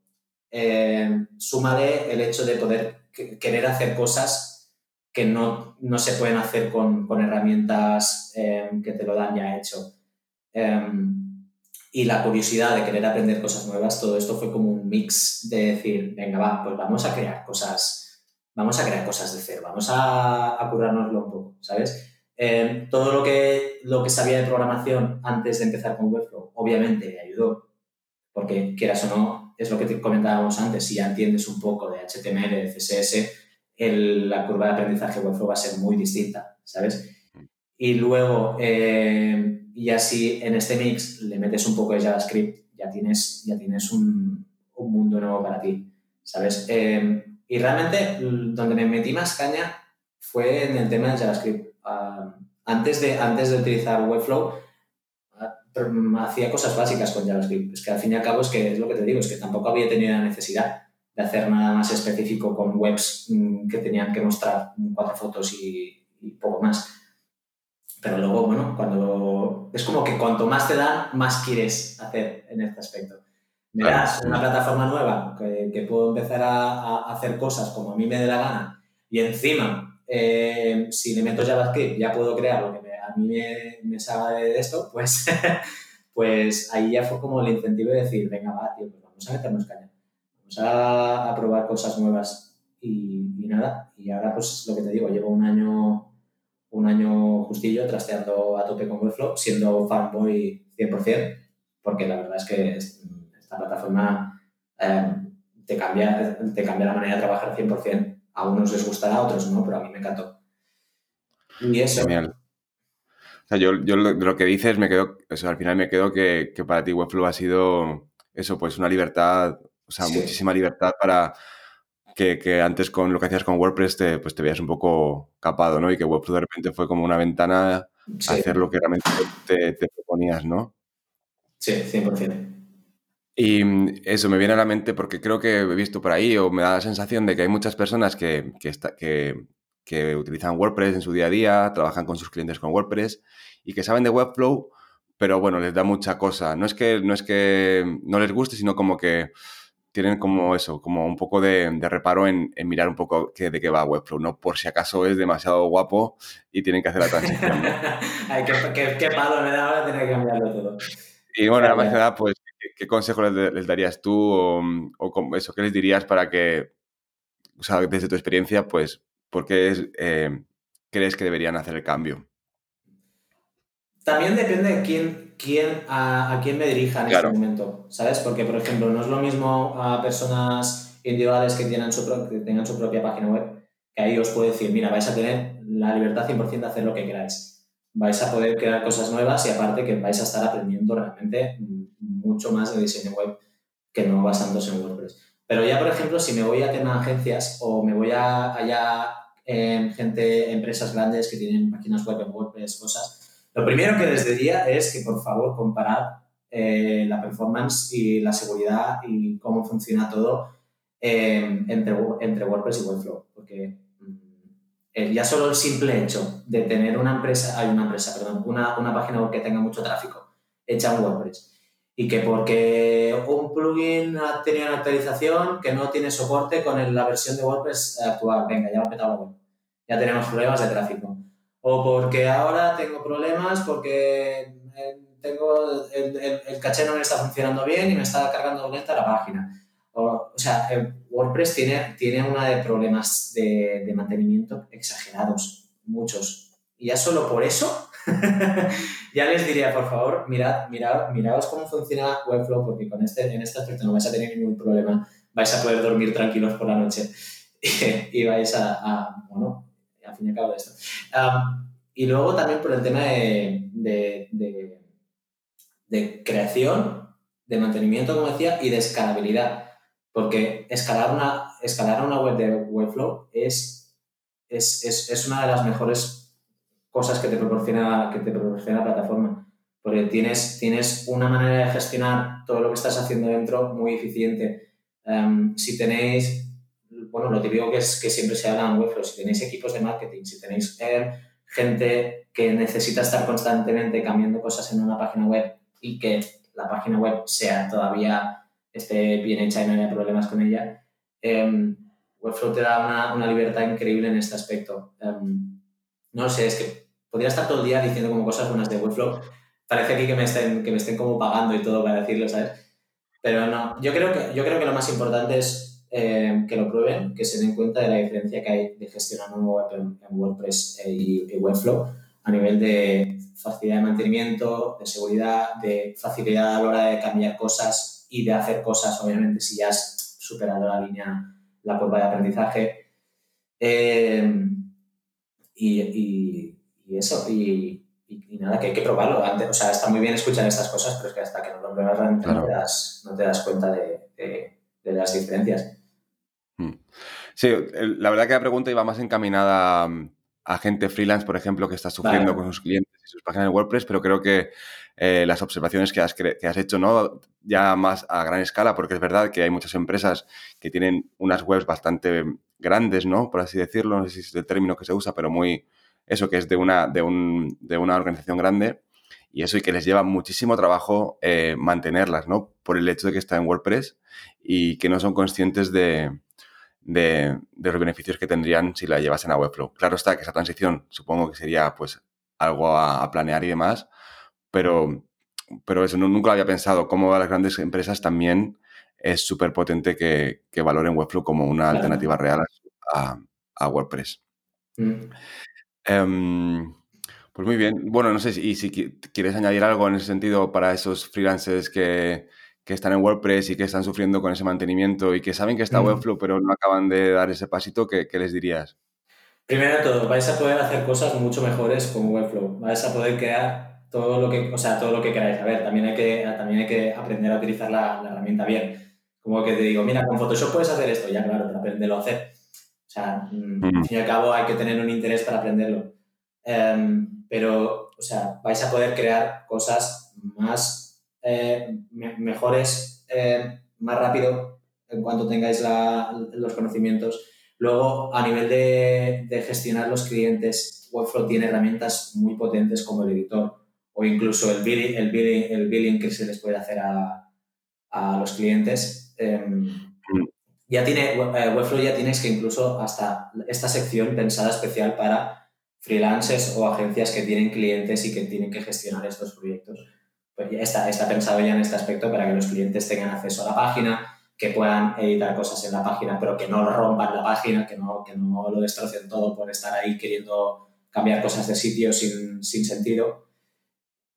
Eh, súmale el hecho de poder querer hacer cosas que no, no se pueden hacer con, con herramientas eh, que te lo dan ya hecho. Eh, y la curiosidad de querer aprender cosas nuevas, todo esto fue como un mix de decir, venga, va, pues vamos a crear cosas, vamos a crear cosas de cero, vamos a, a un poco, ¿sabes? Eh, todo lo que, lo que sabía de programación antes de empezar con Webflow, obviamente me ayudó, porque quieras o no, es lo que te comentábamos antes, si ya entiendes un poco de HTML, de CSS, la curva de aprendizaje de Webflow va a ser muy distinta, ¿sabes? Y luego, eh, y así en este mix le metes un poco de JavaScript, ya tienes, ya tienes un, un mundo nuevo para ti, ¿sabes? Eh, y realmente donde me metí más caña fue en el tema del JavaScript. Uh, antes, de, antes de utilizar Webflow, uh, hacía cosas básicas con JavaScript. Es que al fin y al cabo es que es lo que te digo, es que tampoco había tenido la necesidad de hacer nada más específico con webs um, que tenían que mostrar cuatro fotos y, y poco más. Pero luego, bueno, cuando es como que cuanto más te dan, más quieres hacer en este aspecto. Me das una plataforma nueva que, que puedo empezar a, a, hacer cosas como a mí me dé la gana y encima, eh, si le meto JavaScript, ya puedo crear lo que a mí me, me salga de esto, pues, pues ahí ya fue como el incentivo de decir, venga, va, tío, pues vamos a meternos caña. Vamos a, probar cosas nuevas y, y nada. Y ahora, pues lo que te digo, llevo un año un año justillo trasteando a tope con Webflow, siendo fanboy 100%, porque la verdad es que esta plataforma eh, te, cambia, te cambia la manera de trabajar 100%. A unos les gustará, a otros no, pero a mí me encantó. Y eso. Genial. O sea, yo, yo lo, lo, que dices, me quedo, o sea, al final me quedo que, que, para ti Webflow ha sido eso, pues una libertad, o sea, sí. muchísima libertad para, que, que, antes con lo que hacías con WordPress te, pues te veías un poco capado, ¿no? Y que Webflow de repente fue como una ventana sí. a hacer lo que realmente te, te, proponías, ¿no? Sí, 100%. Y eso me viene a la mente porque creo que he visto por ahí o me da la sensación de que hay muchas personas que, que, está, que, que utilizan WordPress en su día a día, trabajan con sus clientes con WordPress y que saben de Webflow, pero bueno, les da mucha cosa. No es que no, es que no les guste, sino como que tienen como eso, como un poco de, de reparo en, en, mirar un poco qué, de qué va Webflow, ¿no? Por si acaso es demasiado guapo y tienen que hacer la transición. ¿no? Ay, qué, qué, qué, palo me da ahora tener que cambiarlo todo. Y bueno, además que nada, pues, ¿qué, ¿qué, consejo les, les, darías tú o, o eso, qué les dirías para que, o sea, desde tu experiencia, pues, ¿por qué eh, crees que deberían hacer el cambio? También depende de quién, quién a, a, quién me dirija en claro. este momento, ¿sabes? Porque, por ejemplo, no es lo mismo a personas individuales que, tienen su, que tengan su propia página web, que ahí os puedo decir, mira, vais a tener la libertad 100% de hacer lo que queráis. Vais a poder crear cosas nuevas y aparte que vais a estar aprendiendo realmente mucho más de diseño web que no basándose en WordPress. Pero ya, por ejemplo, si me voy a tener agencias o me voy a allá en gente, empresas grandes que tienen páginas web en WordPress, cosas, lo primero que les diría es que por favor comparad eh, la performance y la seguridad y cómo funciona todo eh, entre, entre WordPress y Webflow, porque eh, ya solo el simple hecho de tener una empresa, hay una empresa, perdón, una, una página web que tenga mucho tráfico hecha en WordPress y que porque un plugin ha tenido una actualización que no tiene soporte con la versión de WordPress actual, venga, ya ha petado la web, ya tenemos problemas de tráfico o porque ahora tengo problemas porque eh, tengo el, el, el, caché no me está funcionando bien y me está cargando lenta la página. O, o sea, WordPress tiene, tiene una de problemas de, de, mantenimiento exagerados, muchos. Y ya solo por eso, ya les diría, por favor, mirad, mirad, miraos cómo funciona Webflow, porque con este, en este aspecto no vais a tener ningún problema, vais a poder dormir tranquilos por la noche y vais a, a bueno, al fin y al cabo de esto. Um, y luego también por el tema de, de, de, de, creación, de mantenimiento, como decía, y de escalabilidad. Porque escalar una, escalar una web de Webflow es, es, es, es una de las mejores cosas que te proporciona, que te proporciona la plataforma. Porque tienes, tienes una manera de gestionar todo lo que estás haciendo dentro muy eficiente. Um, si tenéis bueno, lo típico que es que siempre se habla en Webflow, si tenéis equipos de marketing, si tenéis eh, gente que necesita estar constantemente cambiando cosas en una página web y que la página web sea todavía esté bien hecha y no haya problemas con ella, eh, Webflow te da una, una, libertad increíble en este aspecto. Um, no sé, es que podría estar todo el día diciendo como cosas buenas de Webflow. parece aquí que me estén, que me estén como pagando y todo para decirlo, ¿sabes? Pero no, yo creo que, yo creo que lo más importante es eh, que lo prueben, que se den cuenta de la diferencia que hay de gestionar un web en, WordPress eh, y, Webflow a nivel de facilidad de mantenimiento, de seguridad, de facilidad a la hora de cambiar cosas y de hacer cosas, obviamente, si ya has superado la línea, la curva de aprendizaje. Eh, y, y, eso, y, y, nada, que hay que probarlo. Antes, o sea, está muy bien escuchar estas cosas, pero es que hasta que no lo pruebas realmente no, te das, no, te das, cuenta de, de, las diferencias. Hmm. Sí, la verdad que la pregunta iba más encaminada a gente freelance, por ejemplo, que está sufriendo con sus clientes y sus páginas de WordPress, pero creo que eh, las observaciones que has, que has hecho, ¿no? Ya más a gran escala, porque es verdad que hay muchas empresas que tienen unas webs bastante grandes, ¿no? Por así decirlo, no sé si es el término que se usa, pero muy, eso que es de una, de, un, de una organización grande y eso y que les lleva muchísimo trabajo eh, mantenerlas, ¿no? Por el hecho de que está en WordPress y que no son conscientes de, de, los beneficios que tendrían si la llevasen a Webflow. Claro está que esa transición supongo que sería pues algo a, planear y demás, pero, pero eso nunca lo había pensado, cómo a las grandes empresas también es súper potente que, que, valoren Webflow como una alternativa real a, a WordPress. Mm. Em, pues muy bien. Bueno, no sé si, si quieres añadir algo en ese sentido para esos freelancers que, están en WordPress y que están sufriendo con ese mantenimiento y que saben que está mm. Webflow pero no acaban de dar ese pasito, ¿qué, les dirías? Primero de todo, vais a poder hacer cosas mucho mejores con Webflow. Vais a poder crear todo lo que, o sea, todo lo que queráis. A ver, también hay que, también hay que aprender a utilizar la, herramienta bien. Como que te digo, mira, con Photoshop puedes hacer esto. Ya, claro, pero aprenderlo a hacer. O sea, mm, al fin y al cabo hay que tener un interés para aprenderlo. Em, pero, o sea, vais a poder crear cosas más eh, mejores, eh, más rápido en cuanto tengáis los conocimientos. Luego, a nivel de, gestionar los clientes, Webflow tiene herramientas muy potentes como el editor o incluso el billing, el billing, el billing que se les puede hacer a, a los clientes. Em, mm ya tiene, eh, Webflow ya tienes que incluso hasta esta sección pensada especial para freelancers o agencias que tienen clientes y que tienen que gestionar estos proyectos. Pues ya está, está pensado ya en este aspecto para que los clientes tengan acceso a la página, que puedan editar cosas en la página, pero que no rompan la página, que no, que no lo destrocen todo por estar ahí queriendo cambiar cosas de sitio sin, sin sentido.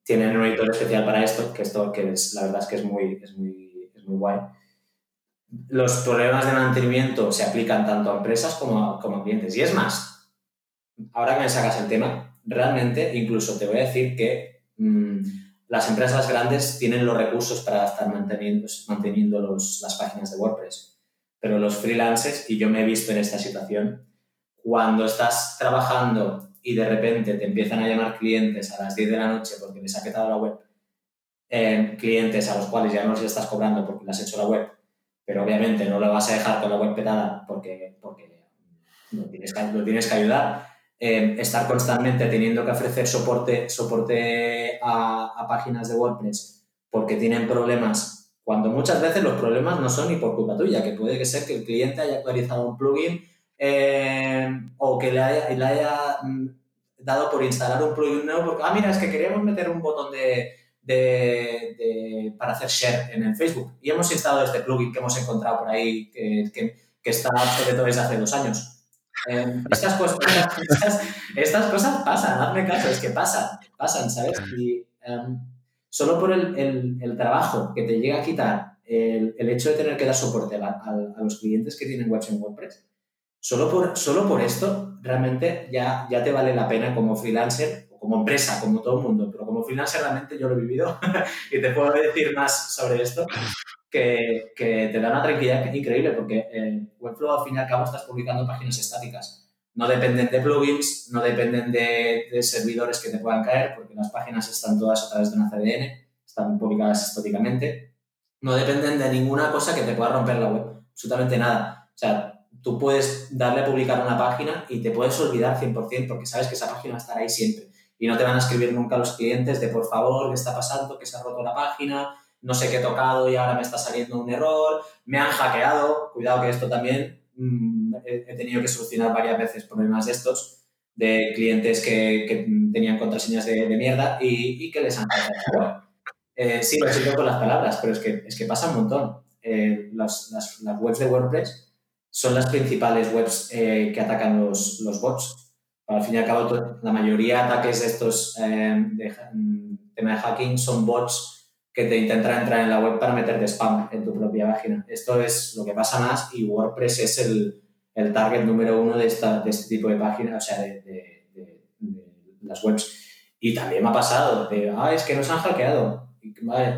Tienen un editor especial para esto, que esto que es, la verdad es que es muy, es muy, es muy guay los problemas de mantenimiento se aplican tanto a empresas como a, clientes. Y es más, ahora que me sacas el tema, realmente incluso te voy a decir que mm, las empresas grandes tienen los recursos para estar manteniendo, manteniendo las páginas de WordPress. Pero los freelancers, y yo me he visto en esta situación, cuando estás trabajando y de repente te empiezan a llamar clientes a las 10 de la noche porque les ha quedado la web, eh, clientes a los cuales ya no les estás cobrando porque les has hecho la web, pero obviamente no lo vas a dejar con la web petada porque, porque lo, tienes que, lo tienes que ayudar. Eh, estar constantemente teniendo que ofrecer soporte, soporte a, a, páginas de WordPress porque tienen problemas, cuando muchas veces los problemas no son ni por culpa tuya, que puede que ser que el cliente haya actualizado un plugin eh, o que le haya, le haya mm, dado por instalar un plugin nuevo porque, ah, mira, es que queríamos meter un botón de, de, para hacer share en el Facebook. Y hemos instalado este plugin que hemos encontrado por ahí, que, que, que está sobre todo desde hace dos años. Eh, estas, cosas, estas, cosas pasan, hazme caso, es que pasan, pasan, ¿sabes? Y em, solo por el, el, el, trabajo que te llega a quitar el, el hecho de tener que dar soporte a, a, los clientes que tienen webs en WordPress, solo por, solo por esto realmente ya, ya te vale la pena como freelancer como empresa, como todo el mundo, pero como freelancer realmente yo lo he vivido y te puedo decir más sobre esto, que, te da una tranquilidad increíble porque en Webflow al fin y al cabo estás publicando páginas estáticas. No dependen de plugins, no dependen de, servidores que te puedan caer, porque las páginas están todas a través de una CDN, están publicadas estáticamente. No dependen de ninguna cosa que te pueda romper la web, absolutamente nada. O sea, tú puedes darle a publicar una página y te puedes olvidar 100% porque sabes que esa página estará ahí siempre y no te van a escribir nunca los clientes de por favor, ¿qué está pasando? Que se ha roto la página, no sé qué he tocado y ahora me está saliendo un error, me han hackeado, cuidado que esto también mm, he, tenido que solucionar varias veces problemas de estos, de clientes que, tenían contraseñas de, mierda y, que les han hackeado eh, sí, lo siento con las palabras, pero es que, es que pasa un montón. Eh, las, las, webs de WordPress son las principales webs eh, que atacan los, los, bots. Al fin y al cabo, la mayoría de ataques de estos de, mm, tema de hacking son bots que te intentan entrar en la web para meterte spam en tu propia página. Esto es lo que pasa más y WordPress es el, el target número uno de, esta, de este tipo de páginas, o sea, de, de, las webs. Y también me ha pasado de, ah, es que nos han hackeado. Y,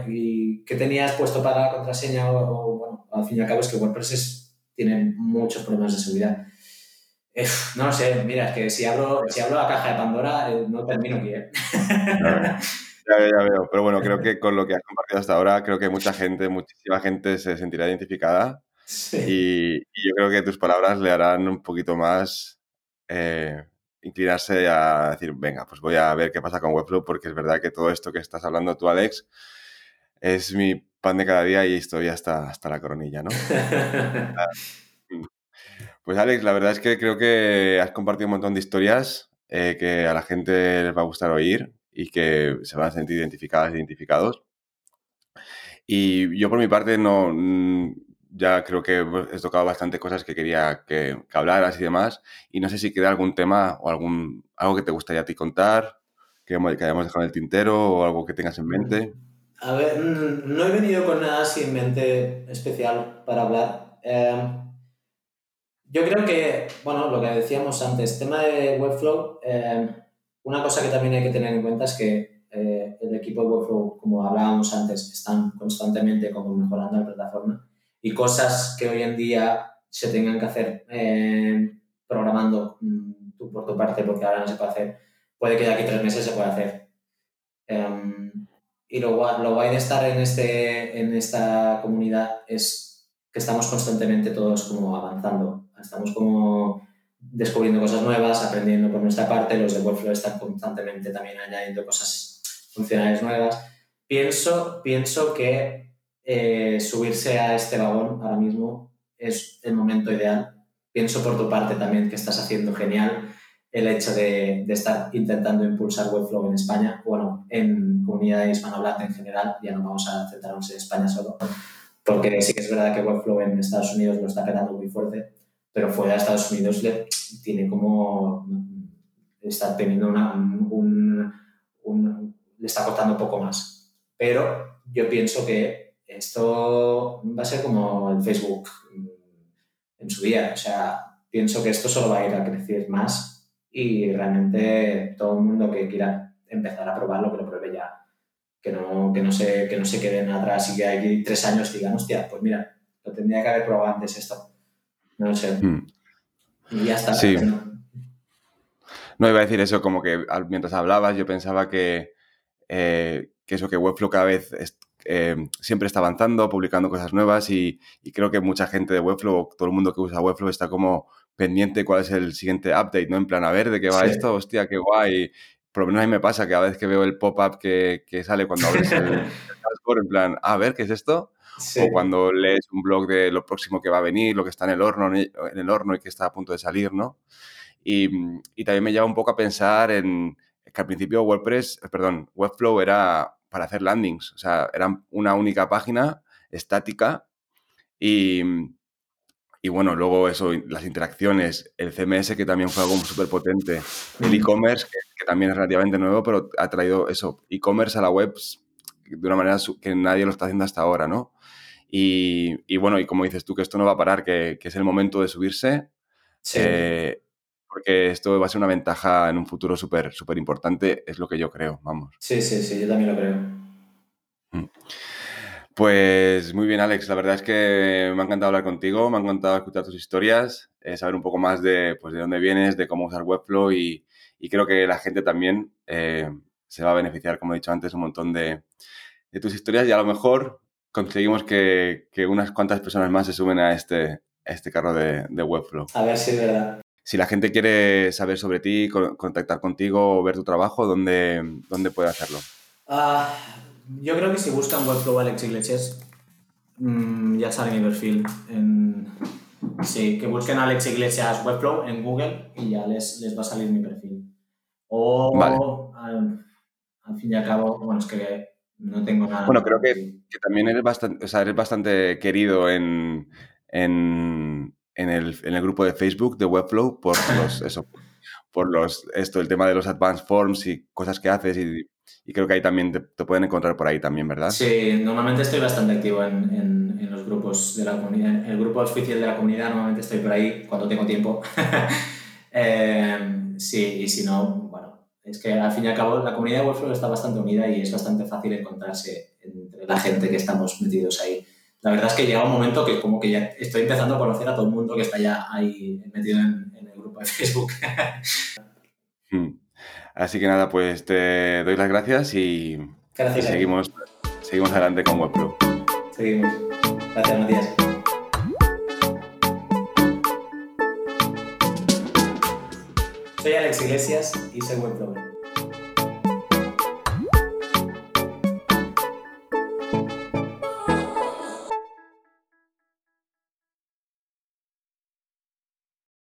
¿Y qué tenías puesto para la contraseña? O, bueno, al fin y al cabo es que WordPress es, tiene muchos problemas de seguridad. No sé, mira, es que si abro, si abro la caja de Pandora eh, no termino aquí. ¿eh? Ya, ya, veo, pero bueno, creo que con lo que has compartido hasta ahora, creo que mucha gente, muchísima gente se sentirá identificada y, yo creo que tus palabras le harán un poquito más eh, inclinarse a decir, venga, pues voy a ver qué pasa con Webflow, porque es verdad que todo esto que estás hablando tú, Alex, es mi pan de cada día y estoy hasta, hasta la coronilla, ¿no? pues Alex, la verdad es que creo que has compartido un montón de historias eh, que a la gente les va a gustar oír y que se van a sentir identificadas, identificados. Y yo por mi parte no, ya creo que he tocado bastante cosas que quería que, hablaras y demás. Y no sé si queda algún tema o algún, algo que te gustaría a ti contar, que, que hayamos dejado en el tintero o algo que tengas en mente. A ver, no he venido con nada así en mente especial para hablar. Em, yo creo que, bueno, lo que decíamos antes, tema de Webflow, em, una cosa que también hay que tener en cuenta es que eh, el equipo de Webflow, como hablábamos antes, están constantemente como mejorando la plataforma y cosas que hoy en día se tengan que hacer eh, programando mm, tú por tu parte, porque ahora no se puede hacer, puede que de aquí tres meses se pueda hacer. Em, y lo, lo guay de estar en, este, en esta comunidad es que estamos constantemente todos como avanzando, estamos como descubriendo cosas nuevas, aprendiendo por nuestra parte, los de Webflow están constantemente también añadiendo cosas funcionales nuevas. Pienso, pienso que eh, subirse a este vagón ahora mismo es el momento ideal. Pienso por tu parte también que estás haciendo genial el hecho de, de estar intentando impulsar Webflow en España, bueno, en comunidad hispanohablante en general, ya no vamos a centrarnos en España solo, porque sí que es verdad que Webflow en Estados Unidos lo está pegando muy fuerte, pero fuera de Estados Unidos le, tiene como, está teniendo una, un, un, le está costando un poco más. Pero yo pienso que esto va a ser como el Facebook en su día. O sea, pienso que esto solo va a ir a crecer más y realmente todo el mundo que quiera empezar a probarlo, que lo pruebe ya. Que no, que no, se, que no se queden atrás y que aquí tres años digan, hostia, pues mira, lo tendría que haber probado antes esto. No lo sé. Hmm. Y ya está. Sí. No. iba a decir eso, como que mientras hablabas yo pensaba que, eh, que eso, que Webflow cada vez eh, siempre está avanzando, publicando cosas nuevas y, creo que mucha gente de Webflow, todo el mundo que usa Webflow está como pendiente cuál es el siguiente update, ¿no? En plan, a ver, ¿de qué va esto? Hostia, qué guay. Por lo menos a mí me pasa que a veces que veo el pop-up que, sale cuando abres el, dashboard, en plan, a ver, ¿qué es esto? O cuando lees un blog de lo próximo que va a venir, lo que está en el horno, en el horno y que está a punto de salir, ¿no? Y, y también me lleva un poco a pensar en que al principio WordPress, perdón, Webflow era para hacer landings. O sea, era una única página estática y, y bueno, luego eso, las interacciones, el CMS que también fue algo súper potente, el e-commerce que, también es relativamente nuevo, pero ha traído eso, e-commerce a la web de una manera que nadie lo está haciendo hasta ahora, ¿no? Y, y, bueno, y como dices tú, que esto no va a parar, que, que es el momento de subirse. Eh, porque esto va a ser una ventaja en un futuro súper súper importante, es lo que yo creo, vamos. Sí, sí, sí, yo también lo creo. Mm. Pues muy bien, Alex. La verdad es que me ha encantado hablar contigo, me ha encantado escuchar tus historias, eh, saber un poco más de, pues, de dónde vienes, de cómo usar Webflow y, y creo que la gente también eh, se va a beneficiar, como he dicho antes, un montón de, de tus historias y a lo mejor conseguimos que, que, unas cuantas personas más se sumen a este, a este carro de, de Webflow. A ver si es verdad si la gente quiere saber sobre ti, contactar contigo o ver tu trabajo, ¿dónde, dónde puede hacerlo? Ah, yo creo que si buscan Webflow Alex Iglesias, mm, ya sale mi perfil. sí, que busquen Alex Iglesias Webflow en Google y ya les, les va a salir mi perfil. O al, fin y al cabo, bueno, es que no tengo nada. Bueno, creo que, también eres bastante, o sea, eres bastante querido en, en, en, el, en, el, grupo de Facebook de Webflow por los, eso, por los, esto, el tema de los advanced forms y cosas que haces y, y creo que ahí también te, te, pueden encontrar por ahí también, ¿verdad? Sí, normalmente estoy bastante activo en, en, en los grupos de la comunidad, en el grupo oficial de la comunidad normalmente estoy por ahí cuando tengo tiempo. eh, sí, y si no, es que al fin y al cabo la comunidad de Webflow está bastante unida y es bastante fácil encontrarse entre la gente que estamos metidos ahí. La verdad es que llega un momento que como que ya estoy empezando a conocer a todo el mundo que está ya ahí metido en, en el grupo de Facebook. Hmm. Así que nada, pues te doy las gracias y, gracias, y seguimos, seguimos adelante con Webflow. Seguimos. Gracias, Matías. Soy Alex Iglesias y soy Webflow.